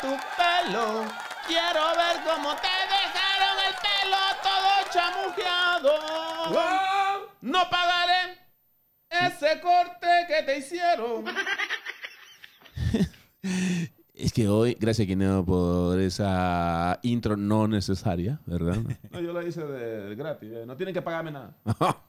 tu pelo. Quiero ver cómo te dejaron el pelo todo chamuqueado. No pagaré ese corte que te hicieron. Es que hoy, gracias Guineo por esa intro no necesaria, ¿verdad? No, yo la hice de, de gratis. eh. No tienen que pagarme nada.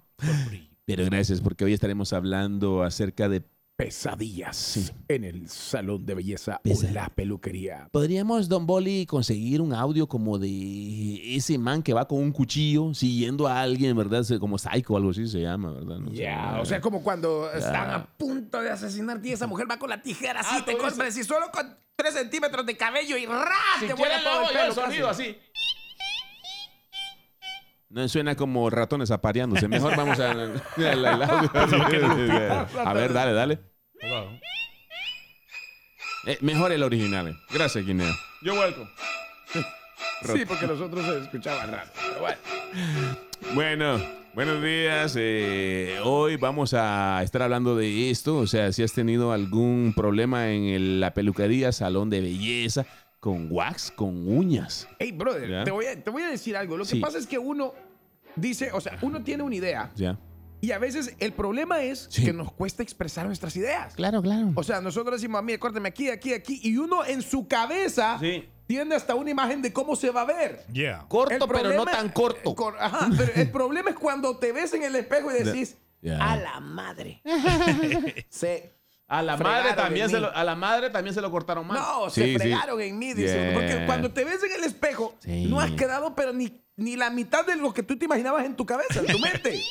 Pero gracias porque hoy estaremos hablando acerca de... Pesadillas en el salón de belleza Pesa- o la peluquería. ¿Podríamos, Don Boli, conseguir un audio como de ese man que va con un cuchillo siguiendo a alguien, ¿verdad? Como Psycho o algo así se llama, ¿verdad? No. Ya, o sea, como cuando están a punto de asesinarte y esa mujer va con la tijera así, Ah, te corta, y solo con 3 centímetros de cabello y ¡ras! Si te vuela todo el yo el pelo. sonido casi. así. No suena como ratones apareándose. Mejor vamos al audio. A ver, dale, dale. Eh, mejor el original. eh. Gracias, Guineo. Yo vuelco. Sí, porque los otros se escuchaban raro. Pero bueno. Bueno, buenos días. eh, hoy vamos a estar hablando de esto. O sea, si has tenido algún problema en el- la peluquería, salón de belleza, con wax, con uñas. Hey, brother, Ya. te voy, a, te voy a decir algo. Lo que Sí. pasa es que uno dice, o sea, uno tiene una idea Ya. y a veces el problema es Sí. que nos cuesta expresar nuestras ideas. Claro, claro. O sea, nosotros decimos, a mí, córteme aquí, aquí, aquí, y uno en su cabeza Sí. tiene hasta una imagen de cómo se va a ver. Yeah. corto, El pero no problema- tan corto. eh, cor- ajá, pero el problema es cuando te ves en el espejo y decís, a la madre. se, A la madre también se lo, a la madre también se lo cortaron mal. no, Sí, se sí. fregaron en mí. dice Yeah. Porque cuando te ves en el espejo, Sí. no has quedado, pero ni, ni la mitad de lo que tú te imaginabas en tu cabeza, en tu mente.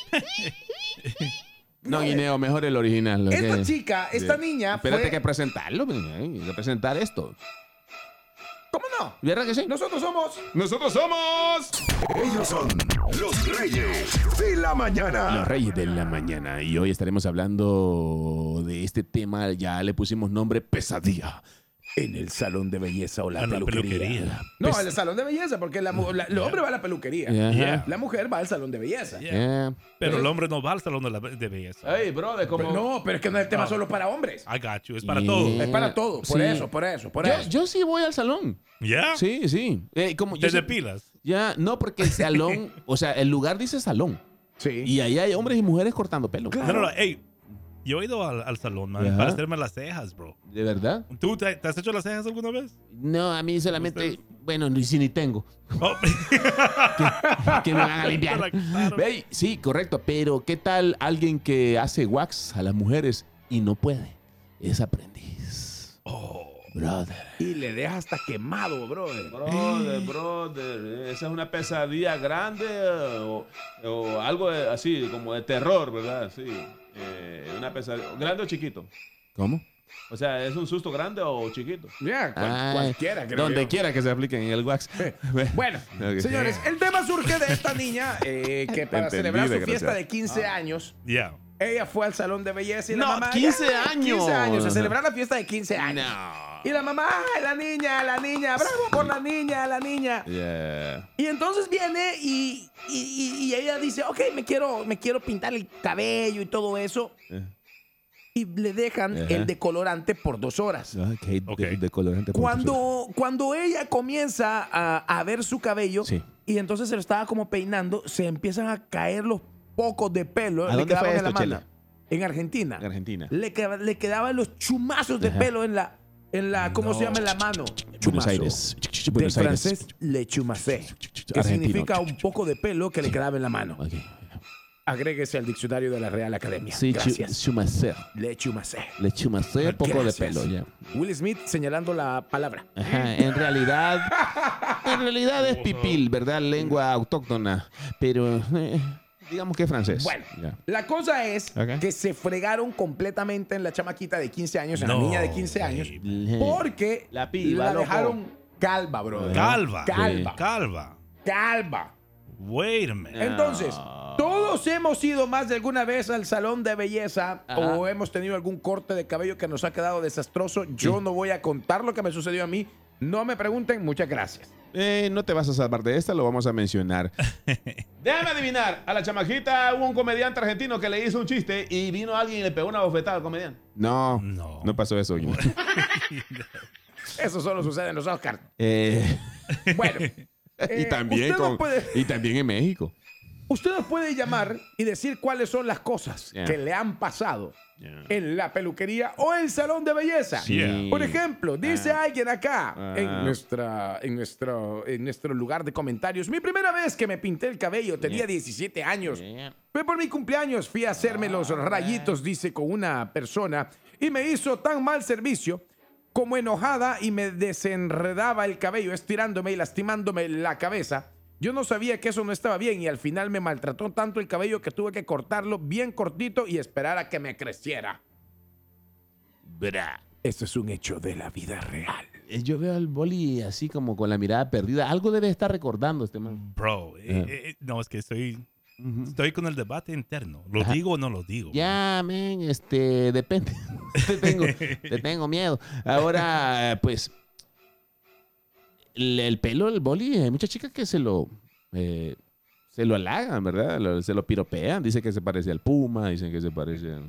No, Guineo, mejor el original. Esta ok. chica, esta niña, Espérate fue- que presentarlo. Hay que presentar esto. ¿Cómo no? ¿Verdad que sí? Nosotros somos... Nosotros somos. Ellos son los reyes de la mañana. Los Reyes de la Mañana. Y hoy estaremos hablando de este tema. Ya le pusimos nombre Pesadilla. En el salón de belleza o la, A la peluquería. peluquería. No, en el salón de belleza, porque la mu- la- el hombre va a la peluquería. Ajá. La mujer va al salón de belleza. Yeah. Pero el hombre no va al salón de, la, de belleza. Ey, brother, como. No, pero es que no es el tema solo para hombres. I got you. Es para Yeah. todo. Es para todo. Por Sí. eso, por eso, por yo, eso. yo sí voy al salón. ¿Ya? Sí, sí. Eh, como yo ¿Te sí- depilas? Ya, no, porque el salón, o sea, el lugar dice salón. Sí. Y ahí hay hombres y mujeres cortando pelo. No, no, no. Ey, yo he ido al, al salón, man, Ajá. para hacerme las cejas, bro. ¿De verdad? ¿Tú te, te has hecho las cejas alguna vez? No, a mí solamente, bueno, ni si ni tengo. Oh, Que me van a limpiar. Ve, sí, correcto. Pero ¿qué tal alguien que hace wax a las mujeres y no puede? Es aprendiz. Oh. Brother. Y le deja hasta quemado, brother. Brother, brother, esa es una pesadilla grande eh, o, o algo de- así, como de terror, ¿verdad? Sí. Eh, una pesadilla. ¿Grande o chiquito? ¿Cómo? O sea, ¿es un susto grande o chiquito? Ya, cual- Ay, cualquiera, creo Donde yo. quiera que se apliquen en el wax. Bueno, Ok. señores, el tema surge de esta niña eh, que para Entendí, celebrar su fiesta de 15 años, Yeah. ella fue al salón de belleza y la No, mamá... 15 ¡ay, años! 15 años, a celebrar la fiesta de 15 años. No. Y la mamá, ¡ay, la niña, la niña! ¡Bravo por la niña, la niña! Yeah. Y entonces viene y, y- y- y ella dice, ok, me quiero, me quiero pintar el cabello y todo eso. Eh. Y le dejan Ajá. el decolorante por dos horas. Ah, ok, Ok. De, de colorante. por Cuando, cuando ella comienza a, a ver su cabello Sí. y entonces se lo estaba como peinando, se empiezan a caer los pocos de pelo. ¿A le dónde fue en la esto, mano. En Argentina. En Argentina. Le, le quedaban los chumazos de Ajá. pelo en la, en la ¿cómo se llama? En la mano. Buenos. Aires. Del francés, le chumacé. Que significa un poco de pelo que le quedaba en la mano. Ok. Agréguese al diccionario de la Real Academia. Sí, Gracias. chumacer. Le chumacé. Le chumacer poco de pelo, ya. Will Smith señalando la palabra. Ajá, en realidad, en realidad es pipil, ¿verdad? Lengua autóctona, pero eh, digamos que es francés. Bueno, la cosa es Ok. que se fregaron completamente en la chamaquita de 15 años, en la niña de 15 años, porque La piba, loco. dejaron calva, bro. Calva. Calva. Calva. Calva. Wait a minute. Entonces, todos hemos ido más de alguna vez al salón de belleza o hemos tenido algún corte de cabello que nos ha quedado desastroso. Yo no voy a contar lo que me sucedió a mí. No me pregunten, muchas gracias. Eh, no te vas a salvar de esta, lo vamos a mencionar. Déjame adivinar. A la chamaquita hubo un comediante argentino que le hizo un chiste y vino alguien y le pegó una bofetada al comediante. No, No. no pasó eso. Eso solo sucede en los Oscars. Eh, Bueno. y, eh, también con- puede- y también en México. Usted nos puede llamar y decir cuáles son las cosas Yeah. que le han pasado Yeah. en la peluquería o el salón de belleza. Sí. Por ejemplo, dice alguien acá Ah. en, nuestra, en, nuestro, en nuestro lugar de comentarios, mi primera vez que me pinté el cabello tenía 17 años. Fue por mi cumpleaños, fui a hacerme los rayitos, dice con una persona, y me hizo tan mal servicio como enojada y me desenredaba el cabello, estirándome y lastimándome la cabeza. Yo no sabía que eso no estaba bien y al final me maltrató tanto el cabello que tuve que cortarlo bien cortito y esperar a que me creciera. Bra. Esto es un hecho de la vida real. Eh, Yo veo al boli así como con la mirada perdida. Algo debe estar recordando este man. Bro, eh, Ajá. eh, no, es que estoy, estoy con el debate interno. ¿Lo Ajá. digo o no lo digo? Ya, men, este, depende. te, tengo, te tengo miedo. Ahora, pues, el, el pelo del boli, hay muchas chicas que se lo, eh, se lo halagan, ¿verdad? Lo- se lo piropean. Dicen que se parece al Puma, dicen que se parece, a,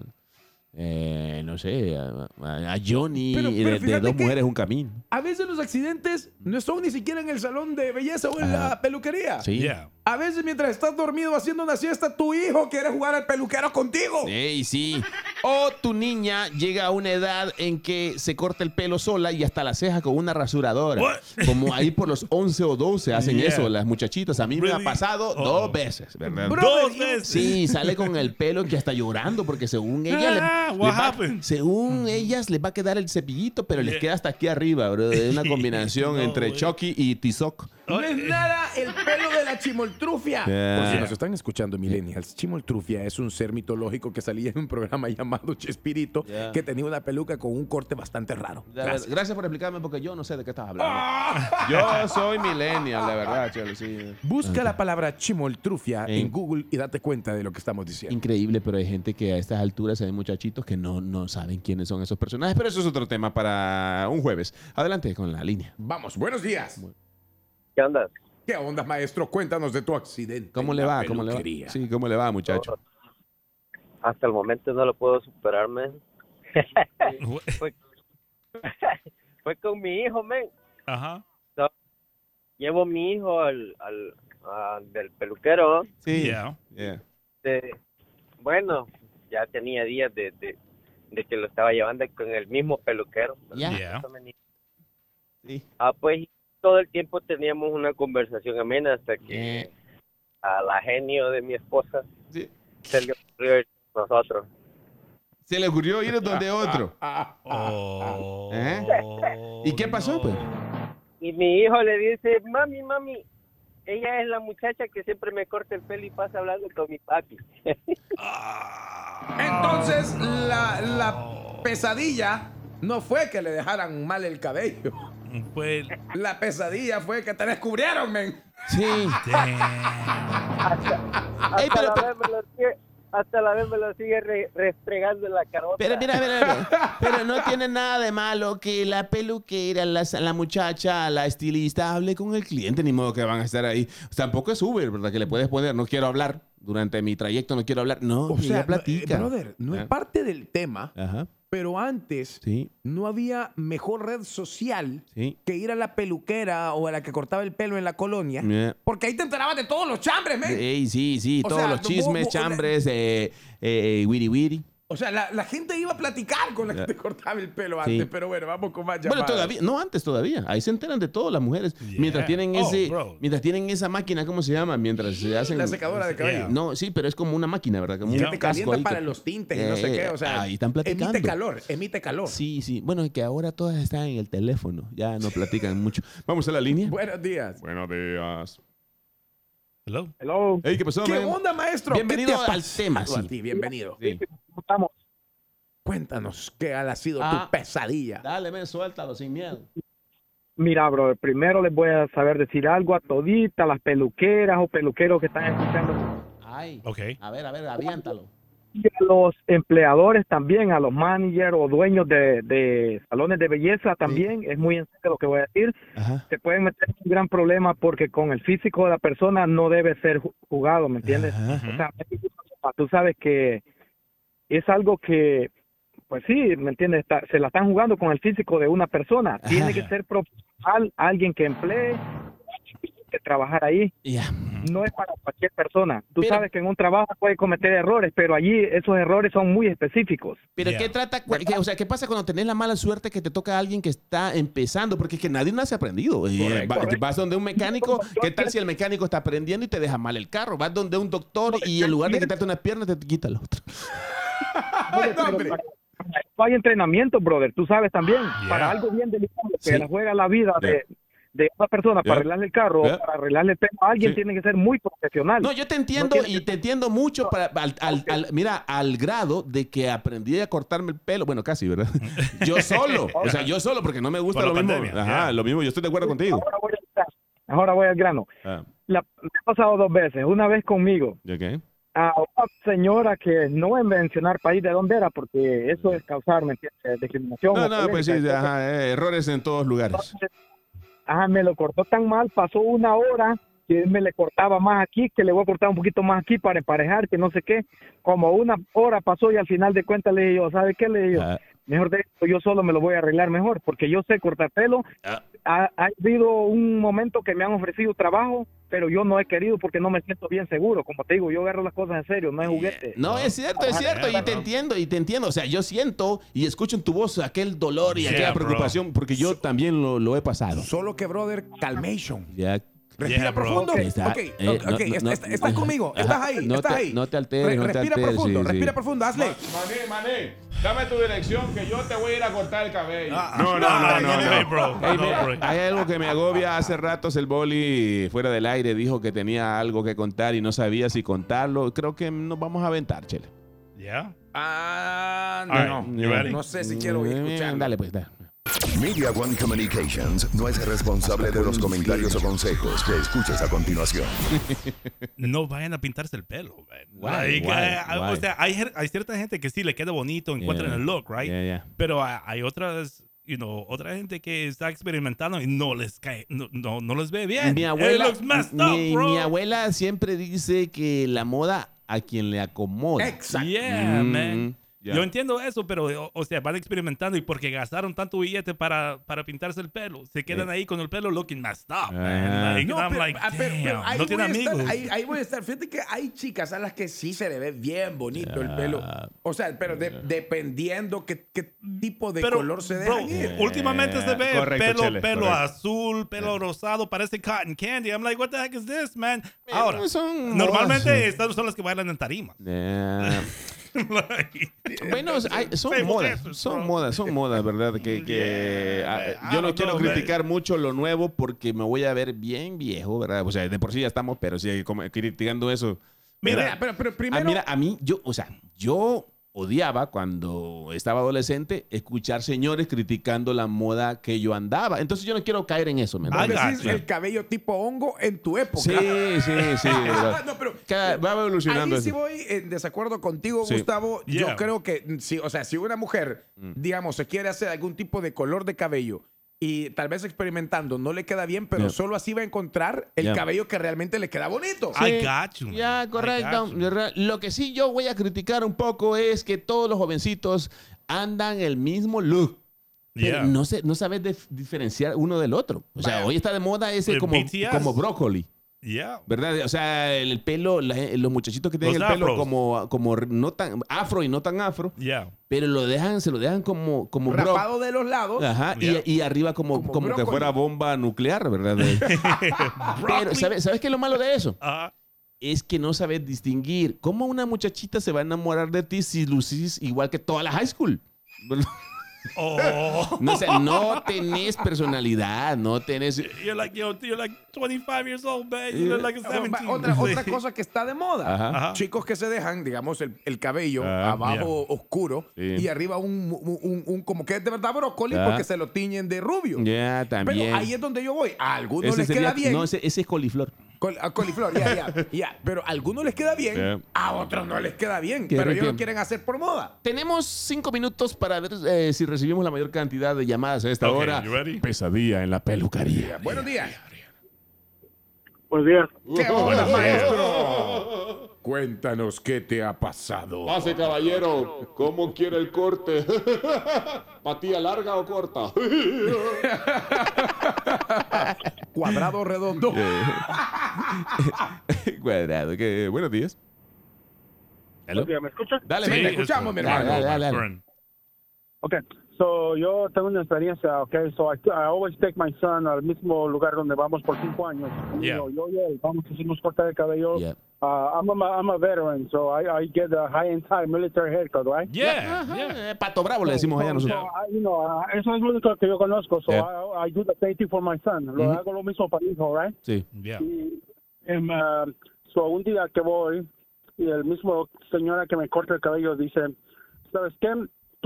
eh, no sé, a, a- a Johnny, Pero- y pero de, dos mujeres un camino. A veces los accidentes no son ni siquiera en el salón de belleza o en Ajá. la peluquería. Sí. Yeah. A veces mientras estás dormido haciendo una siesta, tu hijo quiere jugar al peluquero contigo. Ey, sí. O tu niña llega a una edad en que se corta el pelo sola y hasta la ceja con una rasuradora. What? Como ahí por los 11 o 12 hacen Yeah. eso las muchachitas. A mí me ha pasado Oh. dos veces, ¿verdad? Dos veces. Sí, sale con el pelo que está llorando porque según ella le- Ah, le what va- happened? según ellas les va a quedar el cepillito, pero les Yeah. queda hasta aquí arriba, bro. Es una combinación No, entre. Chucky y Tizoc. No es nada el pelo de la chimoltrufia. Yeah. Por si nos están escuchando, millennials, chimoltrufia es un ser mitológico que salía en un programa llamado Chespirito Yeah. que tenía una peluca con un corte bastante raro. Gracias. por explicarme porque yo no sé de qué estás hablando. Ah. Yo soy millennial, la verdad, Chelo, sí. Busca la palabra chimoltrufia en Google y date cuenta de lo que estamos diciendo. Increíble, pero hay gente que a estas alturas hay muchachitos que no, no saben quiénes son esos personajes, pero eso es otro tema para un jueves. Adelante con la línea. Vamos, buenos días. ¿Qué onda? ¿Qué onda, maestro? Cuéntanos de tu accidente. ¿Cómo le va? ¿Cómo le va? Sí, ¿cómo le va, muchacho? Hasta el momento no lo puedo superar, men. fue, fue con mi hijo, men. Ajá. Llevo mi hijo al, al, del peluquero. Sí. Yeah. Yeah. De- bueno, ya tenía días de, de, de que lo estaba llevando con el mismo peluquero. Ya. Yeah. Sí. Ah, pues todo el tiempo teníamos una conversación amena hasta que Eh, a la genio de mi esposa sí. se le ocurrió ir con nosotros. Se le ocurrió ir donde otro. Ah, ah, ah. Oh, ¿Eh? ¿Y qué pasó, no. pues? Y mi hijo le dice, mami, mami, ella es la muchacha que siempre me corta el pelo y pasa hablando con mi papi. Entonces, la, la pesadilla no fue que le dejaran mal el cabello. Fue el- La pesadilla fue que te descubrieron, men. Sí. Hasta, Ey, pero- la pero- vez me lo sigue, hasta la vez me lo sigue re- restregando en la carota. Pero mira, mira, mira, pero no tiene nada de malo que la peluquera, la, la muchacha, la estilista hable con el cliente, ni modo que van a estar ahí. Tampoco es Uber, ¿verdad? Que le puedes poner, no quiero hablar, durante mi trayecto no quiero hablar. No, O sea, no, platica. eh, brother, no es Ah. parte del tema, Ajá, pero antes sí, no había mejor red social sí. que ir a la peluquera o a la que cortaba el pelo en la colonia. Yeah. Porque ahí te enterabas de todos los chambres, men. Sí, sí, O todos sea, los vos- chismes, vos- chambres, eh, eh, wiri wiri. O sea, la, la gente iba a platicar con la que te cortaba el pelo Sí. antes. Pero bueno, vamos con más Bueno, llamadas. todavía, no antes todavía. Ahí se enteran de todo las mujeres. Yeah. Mientras tienen Oh, ese, bro. mientras tienen esa máquina, ¿cómo se llama? Mientras se hacen. La secadora de cabello. Yeah. No, sí, pero es como una máquina, ¿verdad? Como Yeah. un Te casco calienta ahí para que- los tintes y no sé Eh, qué. O sea, ahí están platicando. emite calor, emite calor. Sí, sí. Bueno, es que ahora todas están en el teléfono. Ya no platican mucho. Vamos a la línea. Buenos días. Buenos días. Hello. Hello, Hey, ¿qué pasó, ¿Qué man? onda, maestro? Bienvenido ¿Qué te ha al tema, a sí. ti? Bienvenido. Sí. Cuéntanos qué ha sido Ah. tu pesadilla. Dale, ven, suéltalo sin miedo. Mira, bro, primero les voy a saber decir algo a toditas las peluqueras o peluqueros que están escuchando. Ay. Ok. A ver, a ver, aviántalo. Y a los empleadores también, a los managers o dueños de, de salones de belleza también, es muy en serio lo que voy a decir. Ajá. Se pueden meter en un gran problema porque con el físico de la persona no debe ser ju- jugado, ¿me entiendes? Ajá. O sea, tú sabes que es algo que pues sí, ¿me entiendes? Está- se la están jugando con el físico de una persona. Tiene que ser profesional, alguien que emplee, que trabajar ahí. Ya. No es para cualquier persona. Tú Pero- sabes que en un trabajo puede cometer errores, pero allí esos errores son muy específicos. Pero Yeah. ¿qué trata? o sea, ¿qué pasa cuando tenés la mala suerte que te toca a alguien que está empezando? Porque es que nadie nace aprendido. Eh, va- correcto. Vas donde un mecánico, ¿qué tal si el mecánico está aprendiendo y te deja mal el carro? Vas donde un doctor y en lugar de quitarte una pierna te quita la otra. Oye, no, pero hombre. para- hay entrenamiento, brother. Tú sabes también, Yeah. para algo bien delicado que Sí. la juega la vida Yeah. de, de una persona Yeah. para arreglarle el carro, Yeah. o para arreglarle el pelo a alguien, Sí. tiene que ser muy profesional. No, yo te entiendo y que- te entiendo mucho para, al, al- al- mira, al grado de que aprendí a cortarme el pelo. Bueno, casi, ¿verdad? Yo solo. O sea, yo solo porque no me gusta Por lo mismo. pandemia, Ajá, yeah. lo mismo. Yo estoy de acuerdo contigo. Ahora voy, al grano. Ahora voy al grano. Ah, La, me ha pasado dos veces. Una vez conmigo, ¿ya qué? A una señora que no voy a mencionar país de dónde era, porque eso es causar, ¿me entiendes? Discriminación. No, no, pues sí, ajá, eh, errores en todos lugares. Entonces, ajá, me lo cortó tan mal, pasó una hora que él me le cortaba más aquí, que le voy a cortar un poquito más aquí para emparejar, que no sé qué. Como una hora pasó y al final de cuentas le dije yo, ¿sabe qué? Le dije yo, Ah, mejor de esto yo solo me lo voy a arreglar mejor, porque yo sé cortar pelo. Ah. Ha, ha habido un momento que me han ofrecido trabajo, pero yo no he querido porque no me siento bien seguro. Como te digo, yo agarro las cosas en serio, no es juguete. No, es cierto, es cierto, y te entiendo, y te entiendo. O sea, yo siento y escucho en tu voz aquel dolor y Yeah, aquella bro. preocupación, porque yo también lo, lo he pasado. Solo que, brother, calmation. Ya. Respira Yeah, profundo. Ok, está, eh, no, no, estás no, conmigo, estás ahí, no estás te- ahí. no te alteres, no te respira alteres, profundo, sí, respira sí. profundo, hazle. Mané, mané, dame tu dirección que yo te voy a ir a cortar el cabello. No, no, no, no, Hey, no. bro. Ey, No, mira, bro. hay algo que me agobia. Hace ratos el boli fuera del aire dijo que tenía algo que contar y no sabía si contarlo. Creo que nos vamos a aventar, chele. Yeah. Ah, right, no. No sé si quiero escuchar. Dale, pues, dale. Media One Communications no es responsable de los comentarios o consejos que escuches a continuación. No vayan a pintarse el pelo. Why? Why? eh, Why? O sea, hay, hay cierta gente que sí le queda bonito, encuentran Yeah. el look, right? Yeah, yeah. Pero hay otras, you know, otra gente que está experimentando y no les cae, no, no, no les ve bien. Mi abuela, looks messed mi, up, bro. mi abuela siempre dice que la moda a quien le acomoda. Exacto. Yeah, Mm, man. Ya. Yo entiendo eso, pero, o, o sea, van experimentando y porque gastaron tanto billete para, para pintarse el pelo, se quedan ahí con el pelo looking messed up, Ah. man. Like, No, I'm pero, like, ah, pero- pero ahí no tiene voy a estar, ahí, ahí voy a estar. Fíjate que hay chicas a las que sí se le ve bien bonito el Ya. pelo. O sea, pero de- dependiendo qué, qué tipo de Pero, color se ir. últimamente se ve Correcto, pelo, Chele, pelo correcto. azul, pelo rosado, parece cotton candy. I'm like, what the heck is this, man? Ahora, son normalmente estas son las que bailan en tarima. Like, Bueno, hay- son modas, son modas, son modas, ¿verdad? Que, que Yeah, ah, man. yo I no don't quiero know, man. criticar mucho lo nuevo porque me voy a ver bien viejo, ¿verdad? O sea, de por sí ya estamos, pero sí, como criticando eso. Mira, pero, pero Ah, primero. mira, a mí, yo, o sea, yo odiaba cuando estaba adolescente escuchar señores criticando la moda que yo andaba. Entonces yo no quiero caer en eso, ¿me Ah, decís el cabello tipo hongo en tu época. Sí, sí, sí. no, pero Cada- va evolucionando Ahí sí eso. voy en desacuerdo contigo, Sí. Gustavo. Yo creo que, mm, si, o sea, si una mujer, Mm. digamos, se quiere hacer algún tipo de color de cabello y tal vez experimentando no le queda bien, pero Yeah. solo así va a encontrar el Yeah. cabello que realmente le queda bonito. I got you. Ya, I correcto. you. Lo que sí yo voy a criticar un poco es que todos los jovencitos andan el mismo look. Pero Yeah. no, se, no sabes dif- diferenciar uno del otro. O sea, Vaya. hoy está de moda ese El como, BTS. como brócoli. Yeah. ¿Verdad? O sea, el pelo, la- los muchachitos que tienen Los el pelo afros. como, como no tan afro y no tan afro, Yeah. pero lo dejan, se lo dejan como, como bro- Rapado de los lados. Ajá, y- Yeah. y, arriba como, Como como, que fuera bomba nuclear, ¿verdad? pero, ¿sabes, ¿sabes qué es lo malo de eso? Ah, es que no sabes distinguir. ¿Cómo una muchachita se va a enamorar de ti si lucís igual que toda la high school? oh. No, o sea, no tenés personalidad, no tenés... You're like, yo, you're like 25 years old, man. You look like a Ah, 17. Otra, otra cosa que está de moda. Ajá. Ajá. Chicos que se dejan, digamos, el, el cabello Ah, abajo oscuro Sí. y arriba un, un- un- un- como que es de verdad brócoli Ah. porque se lo tiñen de rubio. Ya, también. Pero ahí es donde yo voy. A algunos Ese les sería- queda bien. No, ese, ese es coliflor. Col- a coliflor, ya, ya, ya. Pero a algunos les queda bien, Yeah. a otros no les queda bien. Pero ellos lo quieren hacer por moda. Tenemos cinco minutos para ver eh, si recibimos la mayor cantidad de llamadas a esta Ok, hora. you ready? Pesadilla en la peluquería. Buenos días. Buenos días. ¡Qué hola, maestro! Cuéntanos qué te ha pasado. Pase, caballero. ¿Cómo quiere el corte? ¿Patilla larga o corta? Cuadrado o redondo. Cuadrado. que- Buenos días. ¿Me escuchas? Dale, Sí, escuchamos, mi Dale, hermano. dale, dale. Burn. Okay, so yo tengo una experiencia, okay, so I, I always take my son al mismo lugar donde vamos por cinco años. Yeah. Yo, yo y él vamos a hacernos cortar el cabello. Yeah. Uh, I'm, a, I'm a veteran, so I, I get a high military haircut, right? Yeah, yeah. eh, Pato Bravo le decimos allá So, nosotros. I- you know, uh, eso es lo único que yo conozco, so Yeah. I, I do the same thing for my son. Lo Mhm. hago lo mismo para mi hijo, right? Sí. Yeah. Y, uh, so un día que voy y el mismo señora que me corta el cabello dice, ¿sabes qué?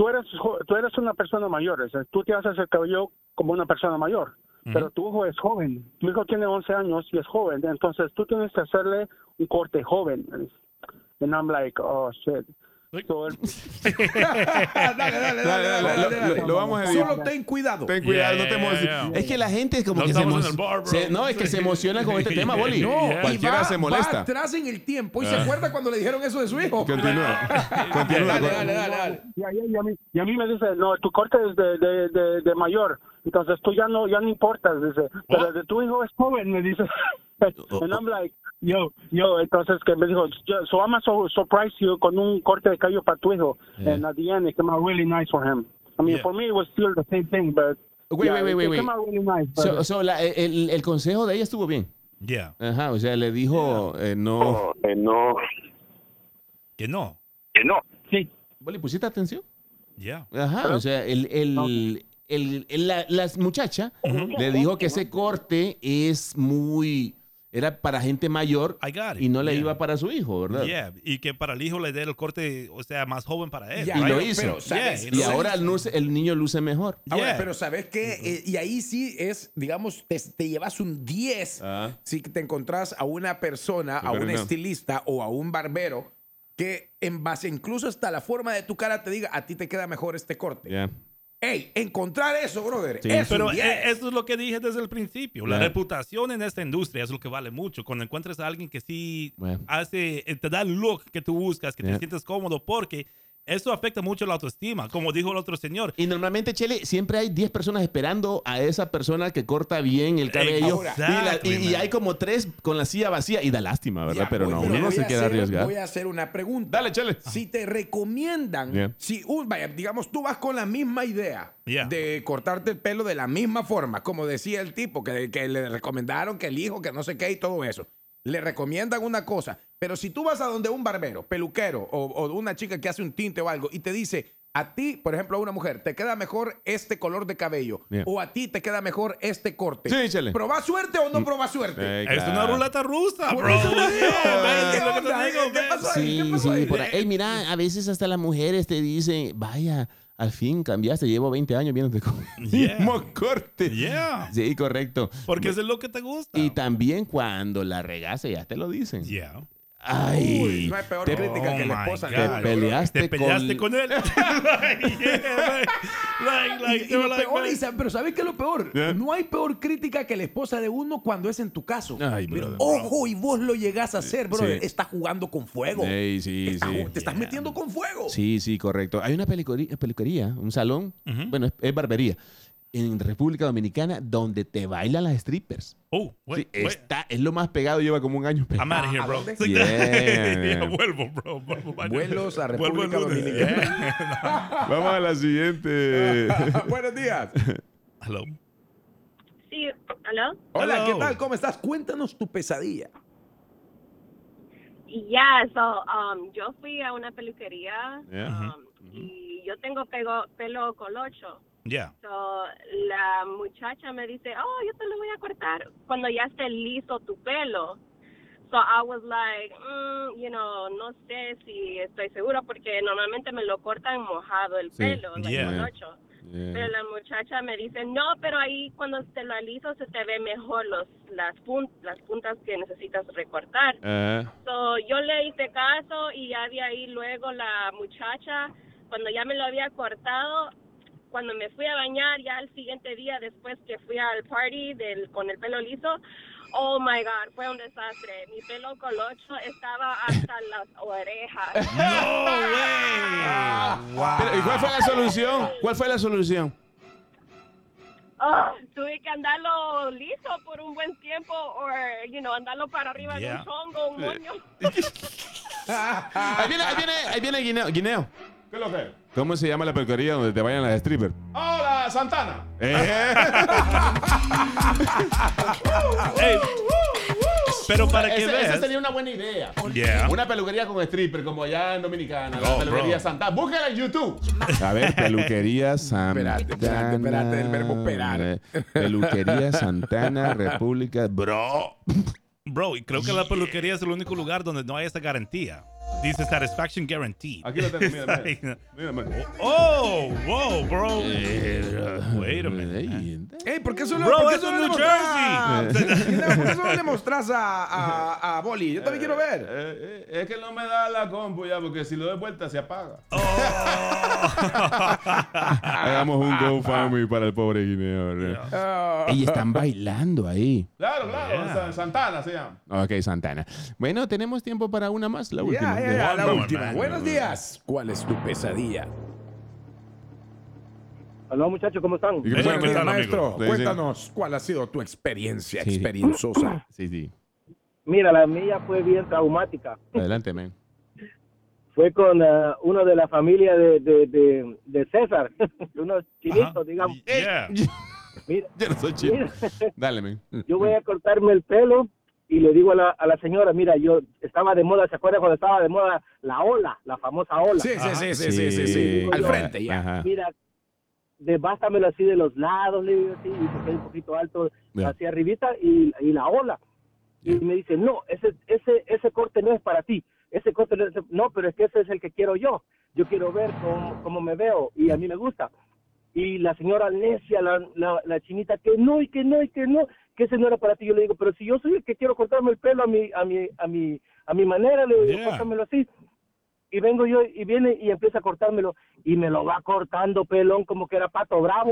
Tú eres, tú eres una persona mayor, o sea, tú te haces el cabello como una persona mayor, pero tu hijo es joven, tu hijo tiene 11 años y es joven, entonces tú tienes que hacerle un corte joven. And I'm like, oh, shit. Dale, dale, dale, Dale, dale, dale, lo- vamos a editar. Solo ten cuidado. Ten cuidado, Yeah, no te yeah, emociones. yeah. Es que la gente es como No que se, emo- bar, No, es que se emociona con este tema, Boli. No, Cualquiera va, se va molesta. atrás en el tiempo y se acuerda cuando le dijeron eso de su hijo. Continúa. Continúa. Dale, dale, dale, dale. y, a, y a mí, y a mí me dice, no, tu corte es de, de, de, de mayor, entonces tú ya no ya no importas, dice, pero el de tu hijo es joven, me dice. And I'm like, yo, yo, entonces que me dijo, so I'm so, surprise you con un corte de cabello para tu hijo, and at the end it came out really nice for him. I mean, Yeah. for me it was still the same thing, but Wait, yeah, wait, wait, it, wait, it wait. came out really nice. but- So- so la- el, el consejo de ella estuvo bien. Yeah. Ajá, o sea, le dijo, eh, no. no. Que no. Que no. sí, Boli, ¿pusiste atención? Yeah. Ajá, o sea, el, el, el, el- la, la muchacha le dijo que ese corte es muy. Era para gente mayor I got it. y no le Yeah. iba para su hijo, ¿verdad? Yeah. Y que para el hijo le dé el corte, o sea, más joven para él. Y lo hizo. pero, ¿sabes? Yeah, Y lo ahora el, luce- el niño luce mejor. Ahora, Yeah. pero ¿sabes qué? Eh, y ahí sí es, digamos, te, te llevas un 10 Ah. si te encontrás a una persona, a un no. estilista o a un barbero que en base incluso hasta la forma de tu cara te diga, a ti te queda mejor este corte. Ey, encontrar eso, brother. Sí. es Pero un 10. eh, eso es lo que dije desde el principio. La Yeah. reputación en esta industria es lo que vale mucho. Cuando encuentres a alguien que sí Bueno. hace, eh, te da el look que tú buscas, que Yeah. te sientes cómodo, porque eso afecta mucho la autoestima, como dijo el otro señor. Y normalmente, Chele, siempre hay 10 personas esperando a esa persona que corta bien el cabello. Y, la- y- y Exactly, hay como tres con la silla vacía y da lástima, ¿verdad? Ya, pero no, pero uno no se a quiere hacer- arriesgar. Voy a hacer una pregunta. Dale, Chele. Si te recomiendan, Yeah. si un, vaya, digamos, tú vas con la misma idea Yeah. de cortarte el pelo de la misma forma, como decía el tipo, que, que le recomendaron que el hijo, que no sé qué y todo eso. Le recomiendan una cosa, pero si tú vas a donde un barbero, peluquero o, una chica que hace un tinte o algo y te dice, a ti, por ejemplo, a una mujer, te queda mejor este color de cabello Yeah. o a ti te queda mejor este corte. Sí, chele. ¿Probás suerte o no probás suerte? Eh, Es una ruleta rusa, bro. ¿qué es lo que te onda? digo, ¿Qué man. pasó ahí? ¿Qué Sí, pasó ahí? sí, por ahí. Ey, mira, a veces hasta las mujeres te dicen, vaya, al fin cambiaste, llevo 20 años viéndote con el Yeah. mismo corte. Yeah. Sí, correcto. Porque eso es lo que te gusta. Y también cuando la regaste, ya te lo dicen. Yeah. Ay, Uy, no hay peor te, crítica que la Oh, esposa. te peleaste, Te peleaste con... con, él. pero ¿sabes qué es lo peor? ¿Eh? No hay peor crítica que la esposa de uno cuando es en tu caso. Ay, Pero, brother. ojo, y vos lo llegás a hacer, brother. Sí. Estás jugando con fuego. Ey, sí, Estás sí. ju- Te estás metiendo con fuego. Sí, sí, correcto. Hay una peluquería, un salón, bueno, es, es barbería, en República Dominicana donde te bailan las strippers. Oh, wait, Sí, wait. está, es lo más pegado, lleva como un año pegado. I'm out of here, ¿A bro. Yeah. Yeah, vuelvo, bro. Vuelvo. Vuelos a República. Dominicana. Vamos a la siguiente. Buenos días. Hello. Sí, ¿aló? Hola, ¿qué Hello. tal? ¿Cómo estás? Cuéntanos tu pesadilla. Ya, so, um, yo fui a una peluquería Yeah. um, y yo tengo pego- pelo colocho. Yeah. So, la muchacha me dice, oh, yo te lo voy a cortar cuando ya esté liso tu pelo. So I was like, mm, you know, no sé si estoy segura porque normalmente me lo cortan mojado el Sí. pelo, like Yeah. Pero la muchacha me dice, no, pero ahí cuando te lo aliso se te ve mejor los las, pun- las puntas que necesitas recortar. Ah, So, yo le hice caso y ya de ahí luego la muchacha, cuando ya me lo había cortado, cuando me fui a bañar ya el siguiente día después que fui al party del con el pelo liso, Oh my God, fue un desastre. Mi pelo colocho estaba hasta las orejas. Pero, ¿Y cuál fue la solución? ¿Cuál fue la solución? Ah, tuve que andarlo liso por un buen tiempo o, you know, andarlo para arriba de un chongo, un moño. Ahí viene, ahí viene, ahí viene Guineo. Guineo. ¿Qué es lo que? ¿Cómo se llama la peluquería donde te vayan las strippers? Hola, Santana. Eh. Ey, pero para que Esa- esa veas. sería una buena idea. Yeah. Una peluquería con stripper, como allá en Dominicana. Oh, la peluquería bro. Santana. Búsquela en YouTube. A ver, peluquería Santana. Espérate, espérate, espérate, el verbo esperar. eh, Peluquería Santana, República. Bro. Bro, y creo que la peluquería es el único lugar donde no hay esa garantía. Dice Satisfaction Guarantee. Aquí lo tengo, mira, mira. Mira, mira. Oh, wow, bro. Wait a minute. Ey, ¿por qué solo, Bro, ¿por qué es solo New Jersey. ¿Por qué solo le mostrás a, a, a Boli? Yo también quiero ver. Eh, eh, es que no me da la compu ya, porque si lo doy vuelta se apaga. Hagamos un GoFundMe para el pobre Guineo. ¿no? Ah. Ey, están bailando ahí. Claro, claro. Yeah. Sa- Santana se llama. Ok, Santana. Bueno, tenemos tiempo para una más, la última. Ya, ya, la One more, última. man. Buenos días. ¿Cuál es tu pesadilla? Hola muchachos, ¿cómo están? ¿Y qué. Maestro, Sí, sí. cuéntanos cuál ha sido tu experiencia Sí, experienciosa. Sí, sí. Mira, la mía fue bien traumática. Adelante, man. Fue con ah, uno de la familia de, de, de, de César, unos chinitos, Ajá. digamos. Yeah. Mira, Yo no soy chino. mira, Dale, man. yo voy a cortarme el pelo y le digo a la, a la señora, mira, yo estaba de moda, ¿se acuerda cuando estaba de moda la ola, la famosa ola? Sí, sí, sí, sí, sí, sí, sí. Al frente ya. Ajá. Mira, debástamelo así de los lados, le digo así, y porque es un poquito alto Ya. hacia arribita y, y la ola. Y me dice, no, ese, ese, ese corte no es para ti. Ese corte no es, no, pero es que ese es el que quiero yo. Yo quiero ver cómo, cómo me veo y a mí me gusta. Y la señora necia, la, la, la chinita, que no, y que no, y que no, que ese no era para ti. Yo le digo, pero si yo soy el que quiero cortarme el pelo a mi, a mi, a mi, a mi manera, le digo, Yeah. córtamelo así y vengo yo y viene y empieza a cortármelo y me lo va cortando pelón como que era pato bravo.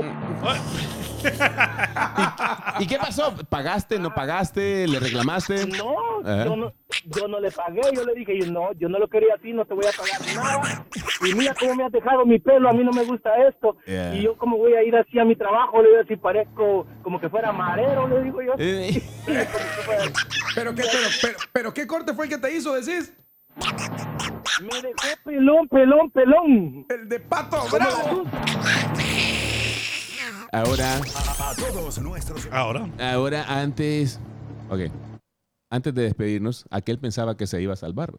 ¿Y qué pasó? ¿Pagaste, no pagaste? ¿Le reclamaste? No, Ajá. yo no, yo no le pagué, yo le dije, yo no, yo no lo quería a ti, no te voy a pagar nada. Y mira cómo me has dejado mi pelo, a mí no me gusta esto. Yeah. Y yo como voy a ir así a mi trabajo, le digo así, parezco como que fuera marero, le digo yo. Eh, ¿Pero qué, pero, pero, pero qué corte fue el que te hizo, decís? me dejó pelón, pelón, pelón. El de Pato Bravo. Ahora, A todos nuestros Ahora. ahora antes. Ok. Antes de despedirnos, aquel pensaba que se iba a salvar.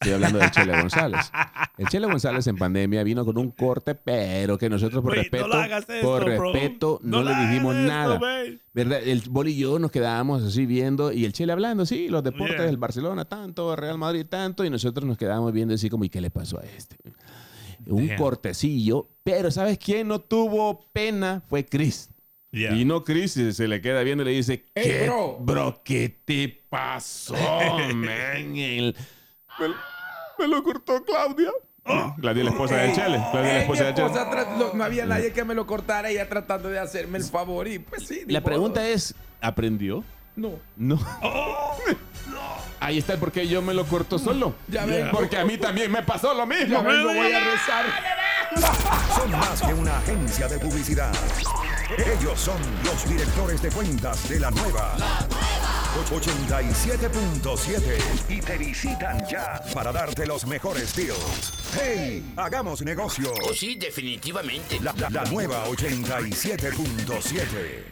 Estoy hablando del Chele González. El Chele González en pandemia vino con un corte, pero que nosotros por respeto, no esto, por bro. respeto, no, No le dijimos nada. ¿Verdad? El Bol y yo nos quedábamos así viendo y el Chele hablando, sí, los deportes Yeah. del Barcelona tanto, Real Madrid tanto, y nosotros nos quedábamos viendo así como, ¿y qué le pasó a este? Un Damn. cortecillo, pero ¿sabes quién no tuvo pena? Fue Chris. Yeah. Y no Chris se- se le queda viendo y le dice, ¿qué, bro. bro. ¿qué te pasó, man? El- me, me lo cortó Claudia. Claudia, la esposa del Chele. Claudia, la esposa del Chele. no había nadie que me lo cortara, ella tratando de hacerme el favor y pues sí. La modo. pregunta es, ¿aprendió? No. No. Ahí está el por qué yo me lo corto solo. Ya ven. Porque a mí también me pasó lo mismo. Ya vengo, voy a rezar. son más que una agencia de publicidad. Ellos son los directores de cuentas de la nueva. 87.7 y te visitan ya para darte los mejores deals. ¡Hey! Hagamos negocio. Oh, sí, definitivamente. La, la- la nueva 87.7.